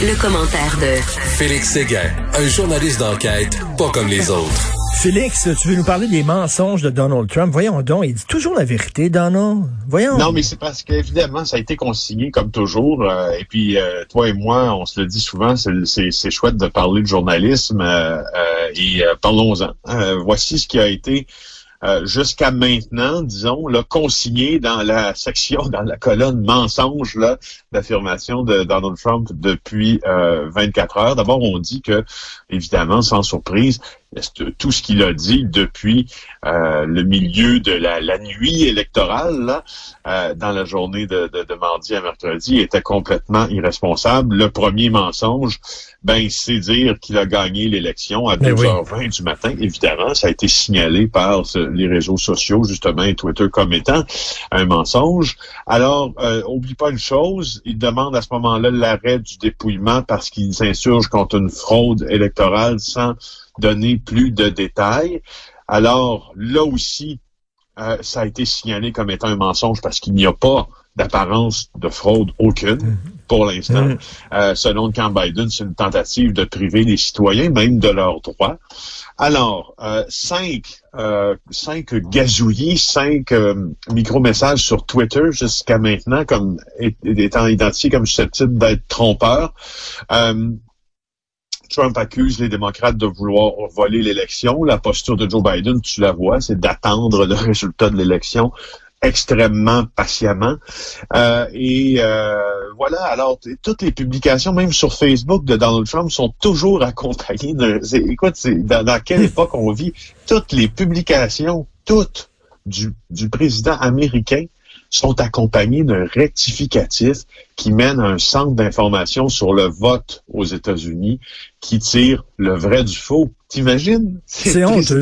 Le, commentaire de Félix Séguin, un journaliste d'enquête pas comme les autres. Félix, tu veux nous parler des mensonges de Donald Trump? Voyons donc, il dit toujours la vérité, Donald. Voyons. Non, mais c'est parce qu'évidemment, ça a été consigné comme toujours. Euh, et puis, euh, toi et moi, on se le dit souvent, c'est chouette de parler de journalisme. Euh, et parlons-en. voici ce qui a été euh, jusqu'à maintenant, disons, là, consigné dans la section, dans la colonne mensonge d'affirmation de Donald Trump depuis 24 euh, heures. D'abord, on dit que, évidemment, sans surprise, tout ce qu'il a dit depuis euh, le milieu de la, nuit électorale, là, euh, dans la journée de, de, mardi à mercredi, était complètement irresponsable. Le premier mensonge, ben, c'est dire qu'il a gagné l'élection à 2h20 ben du matin. Évidemment, ça a été signalé par les réseaux sociaux, justement, et Twitter comme étant un mensonge. Alors, euh, oublie pas une chose, il demande à ce moment-là l'arrêt du dépouillement parce qu'il s'insurge contre une fraude électorale sans donner plus de détails. Alors là aussi, euh, ça a été signalé comme étant un mensonge parce qu'il n'y a pas d'apparence de fraude aucune mm-hmm. pour l'instant. Mm-hmm. Euh, selon le camp Biden, c'est une tentative de priver les citoyens même de leurs droits. Alors, euh, cinq, euh, cinq gazouillis, cinq euh, micro-messages sur Twitter jusqu'à maintenant comme étant identifiés comme susceptibles d'être trompeurs. Trump accuse les démocrates de vouloir voler l'élection. La posture de Joe Biden, tu la vois, c'est d'attendre le résultat de l'élection extrêmement patiemment. Euh, et euh, voilà, alors toutes les publications, même sur Facebook de Donald Trump, sont toujours accompagnées de... Écoute, dans, dans quelle époque on vit? Toutes les publications, toutes du, du président américain sont accompagnés d'un rectificatif qui mène à un centre d'information sur le vote aux États-Unis qui tire le vrai du faux. T'imagines? C'est honteux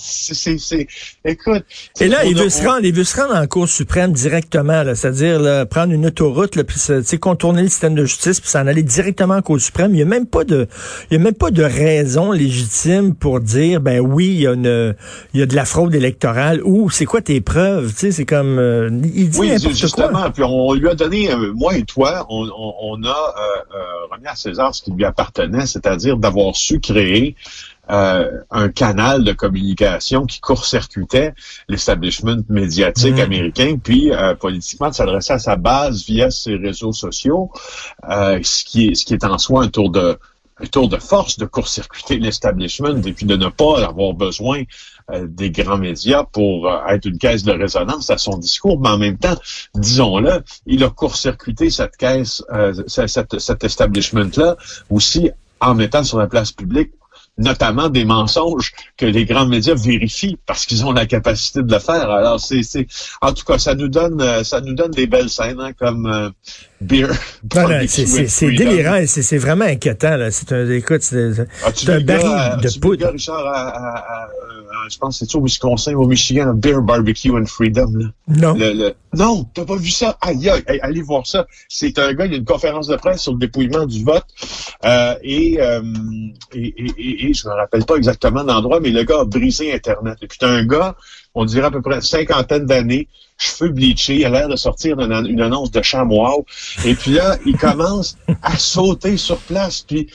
c'est, écoute. Et là, il veut, se rendre, il veut se rendre en Cour suprême directement, c'est-à-dire prendre une autoroute, là, puis contourner le système de justice, puis s'en aller directement en Cour suprême. Il n'y a même pas de, il y a même pas de raison légitime pour dire, ben oui, il y a une, il y a de la fraude électorale ou c'est quoi tes preuves, tu sais, c'est comme, euh, il dit oui, justement, puis on lui a donné, euh, moi et toi, on, on, a euh, remis à César ce qui lui appartenait, c'est-à-dire d'avoir su créer euh, un canal de communication qui court-circuitait l'establishment médiatique mmh. américain, puis euh, politiquement de s'adresser à sa base via ses réseaux sociaux, euh, ce qui est ce qui est en soi un tour de un tour de force de court-circuiter l'establishment et puis de ne pas avoir besoin des grands médias pour être une caisse de résonance à son discours, mais en même temps, disons-le, il a court-circuité cette caisse, cette, cet establishment-là aussi en mettant sur la place publique notamment des mensonges que les grands médias vérifient parce qu'ils ont la capacité de le faire. Alors c'est, c'est en tout cas ça nous donne euh, ça nous donne des belles scènes hein, comme euh, Beer. c'est délirant et c'est vraiment inquiétant. Là. C'est un, écoute, c'est un baril de poudre. Richard, à, à, à, je pense que c'est au Wisconsin, au Michigan, Beer Barbecue and Freedom. Là. Non. Le, le... Non, t'as pas vu ça? Aïe, aïe, allez voir ça. C'est un gars, il y a une conférence de presse sur le dépouillement du vote. Euh, et, euh, et, et, et, je me rappelle pas exactement l'endroit, mais le gars a brisé Internet. Et puis t'as un gars, on dirait à peu près une cinquantaine d'années, cheveux bleachés, il a l'air de sortir d'une annonce de chamois. Et puis là, il commence à sauter sur place. Puis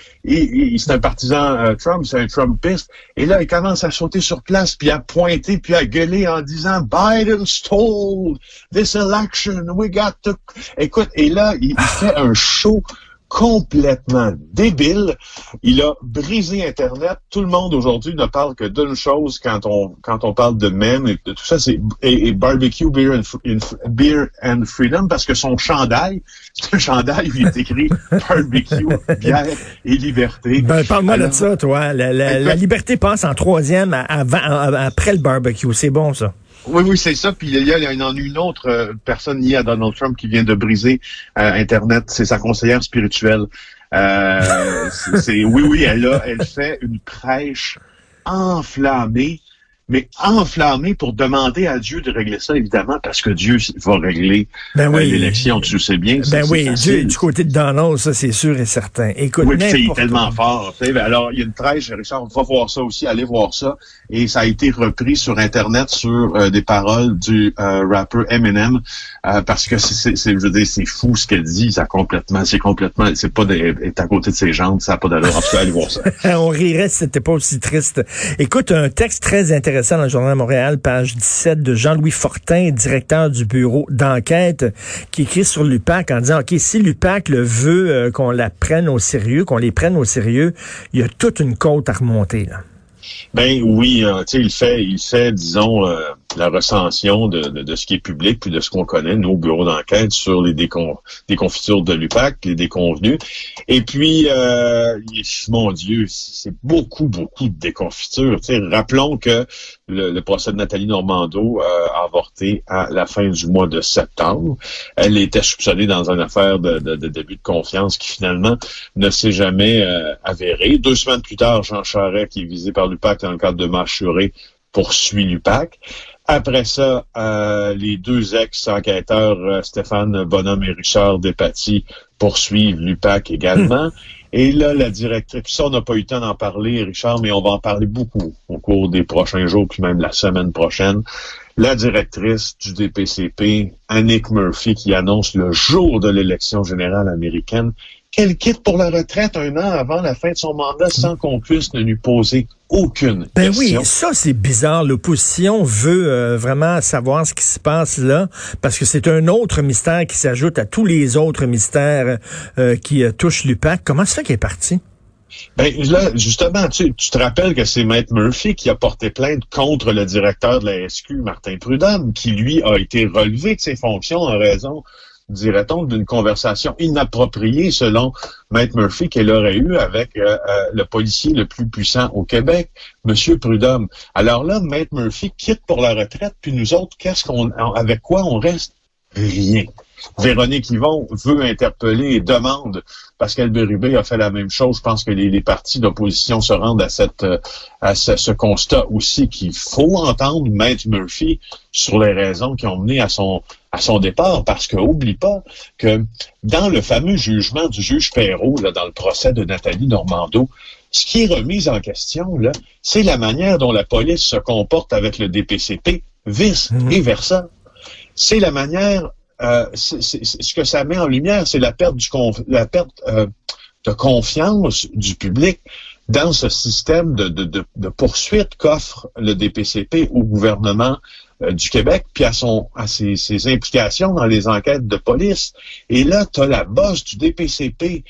c'est un partisan euh, Trump, c'est un Trumpiste. Et là, il commence à sauter sur place, puis à pointer, puis à gueuler en disant Biden stole this election. We got to. Écoute, et là, il fait un show complètement débile. Il a brisé Internet. Tout le monde aujourd'hui ne parle que d'une chose quand on quand on parle de même et de tout ça, c'est et, barbecue beer and, beer and freedom parce que son chandail, c'est un chandail où il est écrit barbecue, bière et liberté. Ben, parle-moi de ça, toi. La, la, liberté passe en troisième avant, après le barbecue. C'est bon, ça. Oui, oui, c'est ça. Puis il y a, une, autre euh, personne liée à Donald Trump qui vient de briser euh, Internet. C'est sa conseillère spirituelle. Euh, c'est, oui, oui, elle a, elle fait une prêche enflammée mais enflammé pour demander à Dieu de régler ça, évidemment, parce que Dieu va régler ben euh, oui. l'élection, tu sais bien. Ben oui, Dieu, du côté de Donald, ça c'est sûr et certain. Écoute, oui, c'est tellement fort. Alors, il y a une trêche, Richard, va voir ça aussi, allez voir ça. Et ça a été repris sur Internet sur euh, des paroles du euh, rappeur Eminem, euh, parce que c'est, je veux dire, c'est fou ce qu'elle dit, ça complètement, c'est complètement, c'est pas d'être à côté de ses jambes, ça n'a pas d'allure. Allez voir ça. On rirait si c'était pas aussi triste. Écoute, un texte très intéressant intéressant dans le Journal de Montréal, page 17, de Jean-Louis Fortin, directeur du bureau d'enquête, qui écrit sur l'UPAC en disant, OK, si l'UPAC le veut euh, qu'on la prenne au sérieux, qu'on les prenne au sérieux, il y a toute une côte à remonter. Là. Ben oui, euh, tu sais, il fait, il fait, disons, euh, la recension de, de, ce qui est public puis de ce qu'on connaît, nos bureaux d'enquête sur les décon déconfitures de l'UPAC, les déconvenus. Et puis, euh, mon Dieu, c'est beaucoup, beaucoup de déconfitures. Rappelons que le, procès de Nathalie Normando a avorté à la fin du mois de septembre. Elle était soupçonnée dans une affaire de, de, de début de confiance qui finalement ne s'est jamais avérée. Deux semaines plus tard, Jean Charest, qui est visé par l'UPAC dans le cadre de Marchuré, poursuit l'UPAC. Après ça, euh, les deux ex-enquêteurs, euh, Stéphane Bonhomme et Richard Despatie, poursuivent l'UPAC également. Et là, la directrice, ça, on n'a pas eu le temps d'en parler, Richard, mais on va en parler beaucoup au cours des prochains jours, puis même la semaine prochaine. La directrice du DPCP, Annick Murphy, qui annonce le jour de l'élection générale américaine qu'elle quitte pour la retraite un an avant la fin de son mandat sans qu'on puisse ne lui poser aucune ben question. oui, ça c'est bizarre. L'opposition veut euh, vraiment savoir ce qui se passe là parce que c'est un autre mystère qui s'ajoute à tous les autres mystères euh, qui euh, touchent l'UPAC. Comment ça fait qu'elle est partie? Ben là, justement, tu, tu te rappelles que c'est Maître Murphy qui a porté plainte contre le directeur de la SQ, Martin Prudhomme, qui lui a été relevé de ses fonctions en raison dirait-on, d'une conversation inappropriée selon Maître Murphy qu'elle aurait eue avec euh, euh, le policier le plus puissant au Québec, Monsieur Prudhomme. Alors là, Maître Murphy quitte pour la retraite, puis nous autres, qu'est-ce qu'on, avec quoi on reste? Rien. Véronique Yvon veut interpeller et demande, Pascal Bérubé a fait la même chose. Je pense que les, partis d'opposition se rendent à cette à ce, constat aussi qu'il faut entendre Maître Murphy sur les raisons qui ont mené à son à son départ, parce que oublie pas que dans le fameux jugement du juge Perrault, là, dans le procès de Nathalie Normando, ce qui est remis en question, là, c'est la manière dont la police se comporte avec le DPCP, vice mmh. et versa. C'est la manière euh, ce que ça met en lumière, c'est la perte, euh, de confiance du public dans ce système de, poursuite qu'offre le DPCP au gouvernement euh, du Québec, puis à ses, ses, implications dans les enquêtes de police. Et là, tu as la bosse du DPCP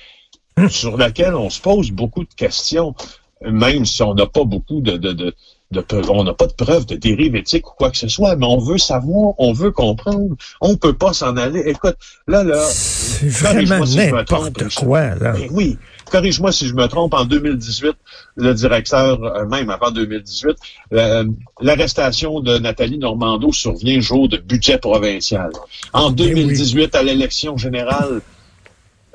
sur laquelle on se pose beaucoup de questions, même si on n'a pas beaucoup de, de on n'a pas de preuve de dérive éthique ou quoi que ce soit, mais on veut savoir, on veut comprendre. On peut pas s'en aller. Écoute, là, là, c'est vraiment n'importe quoi, là. Ben oui, corrige-moi si je me trompe, en 2018, le directeur, euh, même avant 2018, euh, l'arrestation de Nathalie Normando survient jour de budget provincial. En 2018, ben à l'élection générale,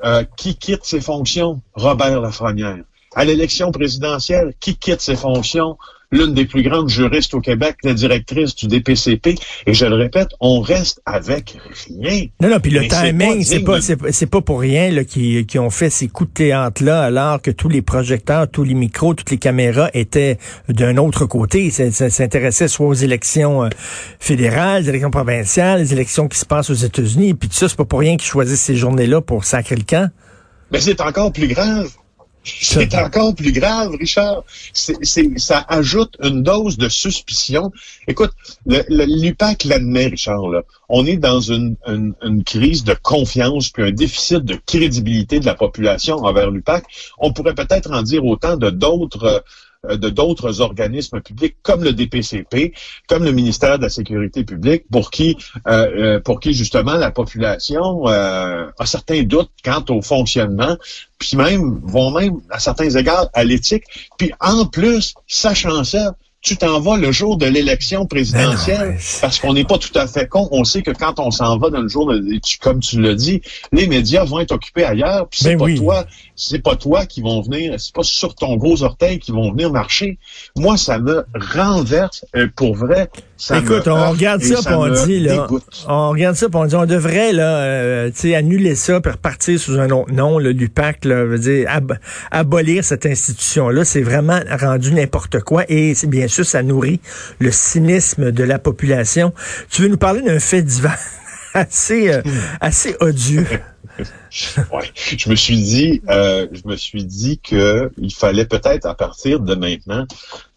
euh, qui quitte ses fonctions? Robert Lafrenière. À l'élection présidentielle, qui quitte ses fonctions? L'une des plus grandes juristes au Québec, la directrice du DPCP. Et je le répète, on reste avec rien. Non, non, puis le timing, c'est pas, c'est pas pour rien là, qui, qui ont fait ces coups de théâtre-là, alors que tous les projecteurs, tous les micros, toutes les caméras étaient d'un autre côté. Ça, s'intéressait soit aux élections euh, fédérales, les élections provinciales, les élections qui se passent aux États-Unis. Puis tout ça, c'est pas pour rien qu'ils choisissent ces journées-là pour sacrer le camp. Mais c'est encore plus grave. C'est encore plus grave, Richard. C'est, ça ajoute une dose de suspicion. Écoute, l'UPAC l'admet, Richard. Là. On est dans une, une, crise de confiance puis un déficit de crédibilité de la population envers l'UPAC. On pourrait peut-être en dire autant de d'autres euh, de d'autres organismes publics comme le DPCP, comme le ministère de la Sécurité publique, pour qui, euh, euh, pour qui justement la population a certains doutes quant au fonctionnement, puis même vont même à certains égards à l'éthique. Puis en plus, sachant ça, tu t'en vas le jour de l'élection présidentielle parce qu'on n'est pas tout à fait con. On sait que quand on s'en va dans le jour, de, comme tu l'as dit, les médias vont être occupés ailleurs. Puis c'est pas toi, c'est pas toi qui vont venir, c'est pas sur ton gros orteil qui vont venir marcher. Moi, ça me renverse euh, pour vrai. Ça Écoute, on regarde ça, on dit là, on regarde ça, on dit on devrait là, euh, tu sais, annuler ça, puis repartir sous un autre nom, le l'UPAC, là, veut dire abolir cette institution là, c'est vraiment rendu n'importe quoi et c'est bien sûr ça nourrit le cynisme de la population. Tu veux nous parler d'un fait divers assez euh, assez odieux? ouais. Je me suis dit, euh, je me suis dit que il fallait peut-être à partir de maintenant,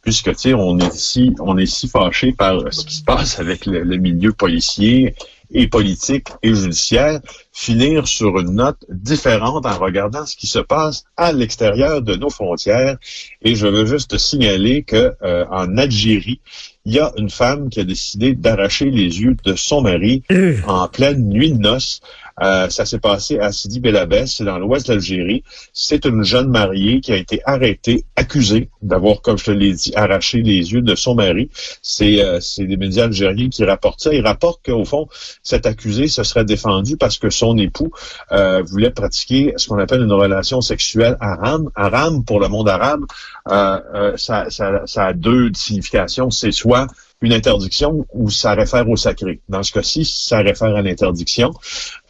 puisque tu sais, on est si, on est si fâché par ce qui se passe avec le, milieu policier et politique et judiciaire, finir sur une note différente en regardant ce qui se passe à l'extérieur de nos frontières. Et je veux juste signaler que euh, en Algérie, il y a une femme qui a décidé d'arracher les yeux de son mari euh. en pleine nuit de noces. Euh, ça s'est passé à Sidi Belabès, c'est dans l'ouest de l'Algérie. C'est une jeune mariée qui a été arrêtée, accusée d'avoir, comme je te l'ai dit, arraché les yeux de son mari. C'est euh, des médias algériens qui rapportent ça. Ils rapportent qu'au fond, cet accusé se serait défendu parce que son époux euh, voulait pratiquer ce qu'on appelle une relation sexuelle haram. Haram, pour le monde arabe, euh, euh, ça, ça, ça a deux significations. C'est soit une interdiction ou ça réfère au sacré. Dans ce cas-ci, ça réfère à l'interdiction.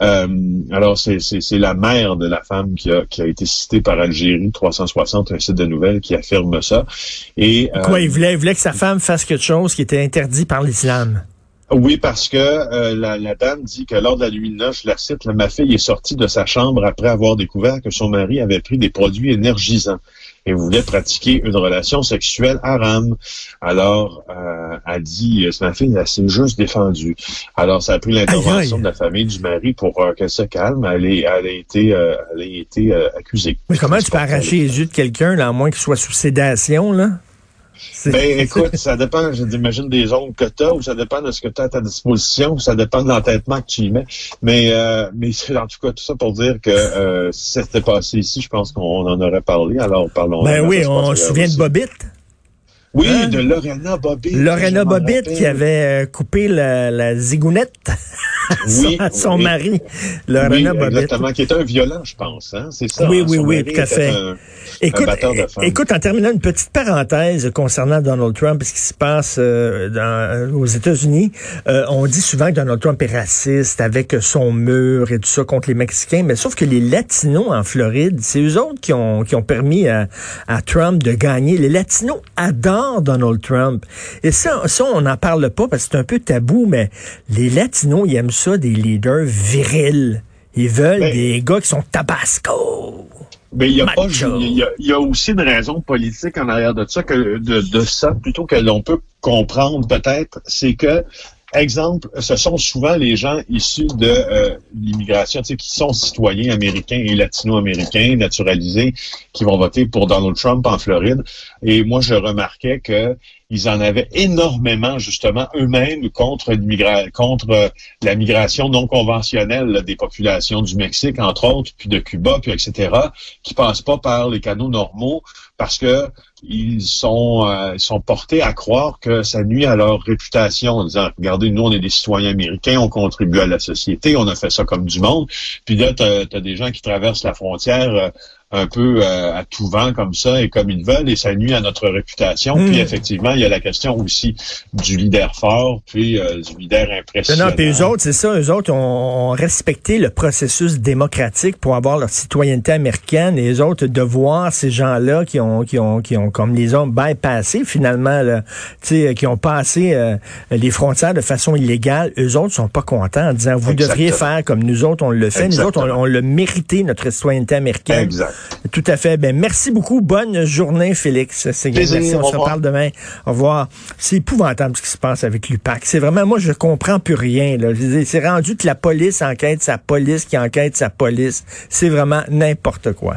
Euh, alors, c'est la mère de la femme qui a, qui a été citée par Algérie 360, un site de nouvelles qui affirme ça. Et euh, Quoi, il voulait, il voulait que sa femme fasse quelque chose qui était interdit par l'islam? Oui, parce que euh, la, la, dame dit que lors de la nuit de noces, je la cite, ma fille est sortie de sa chambre après avoir découvert que son mari avait pris des produits énergisants et voulait pratiquer une relation sexuelle haram. Alors, euh, elle dit, euh, ma fille, elle s'est juste défendue. Alors, ça a pris l'intervention de la famille du mari pour euh, qu'elle se calme. Elle, est, elle a été, euh, elle a été accusée. Mais comment tu peux arracher les yeux de quelqu'un, là, à moins qu'il soit sous sédation, là? Ben, écoute, ça dépend, j'imagine, des ongles que tu as, ou ça dépend de ce que tu as à ta disposition, ou ça dépend de l'entêtement que tu y mets. Mais, euh, mais en tout cas, tout ça pour dire que euh, si c'était passé ici, je pense qu'on en aurait parlé. Alors, parlons. Ben oui, on se souvient de Bobbitt. Oui, hein? de Lorena Bobbitt. Lorena Bobbitt qui avait euh, coupé la, la zigounette oui, son mari, Lorena oui. Exactement, qui était un violent, je pense. Hein? C'est ça. Oui, hein? oui, oui, tout à fait. écoute, écoute, en terminant une petite parenthèse concernant Donald Trump et ce qui se passe euh, dans, euh, aux États-Unis, euh, on dit souvent que Donald Trump est raciste avec son mur et tout ça contre les Mexicains, mais sauf que les Latinos en Floride, c'est eux autres qui ont, qui ont permis à, à Trump de gagner. Les Latinos adorent Donald Trump. Et ça, ça on n'en parle pas parce que c'est un peu tabou, mais les Latinos, ils aiment ça, des leaders virils. Ils veulent ben, des gars qui sont tabasco. Mais il y a pas, il y a, aussi une raison politique en arrière de ça que de, de ça plutôt que l'on peut comprendre peut-être, c'est que Exemple, ce sont souvent les gens issus de euh, l'immigration, tu sais, qui sont citoyens américains et latino-américains naturalisés, qui vont voter pour Donald Trump en Floride. Et moi, je remarquais que ils en avaient énormément justement eux-mêmes contre, contre euh, la migration non conventionnelle des populations du Mexique, entre autres, puis de Cuba, puis etc., qui passent pas par les canaux normaux parce que ils sont, euh, sont portés à croire que ça nuit à leur réputation en disant, regardez, nous, on est des citoyens américains, on contribue à la société, on a fait ça comme du monde. Puis là, tu as, des gens qui traversent la frontière euh, un peu euh, à tout vent comme ça et comme ils veulent et ça nuit à notre réputation. Puis hmm. effectivement, il y a la question aussi du leader fort puis euh, du leader impressionnant. Non, puis eux autres, c'est ça, eux autres ont, respecté le processus démocratique pour avoir leur citoyenneté américaine et eux autres de voir ces gens-là qui ont qui ont qui ont comme les ont bypassé finalement là, qui ont passé euh, les frontières de façon illégale, eux autres sont pas contents en disant vous devriez faire comme nous autres on le fait, nous autres on, on l'a mérité notre citoyenneté américaine. Exact. Tout à fait. Ben, merci beaucoup. Bonne journée, Félix. C'est merci. On se reparle demain. Au revoir. C'est épouvantable ce qui se passe avec l'UPAC. C'est vraiment, moi, je comprends plus rien. C'est rendu que la police enquête sa police qui enquête sa police. C'est vraiment n'importe quoi.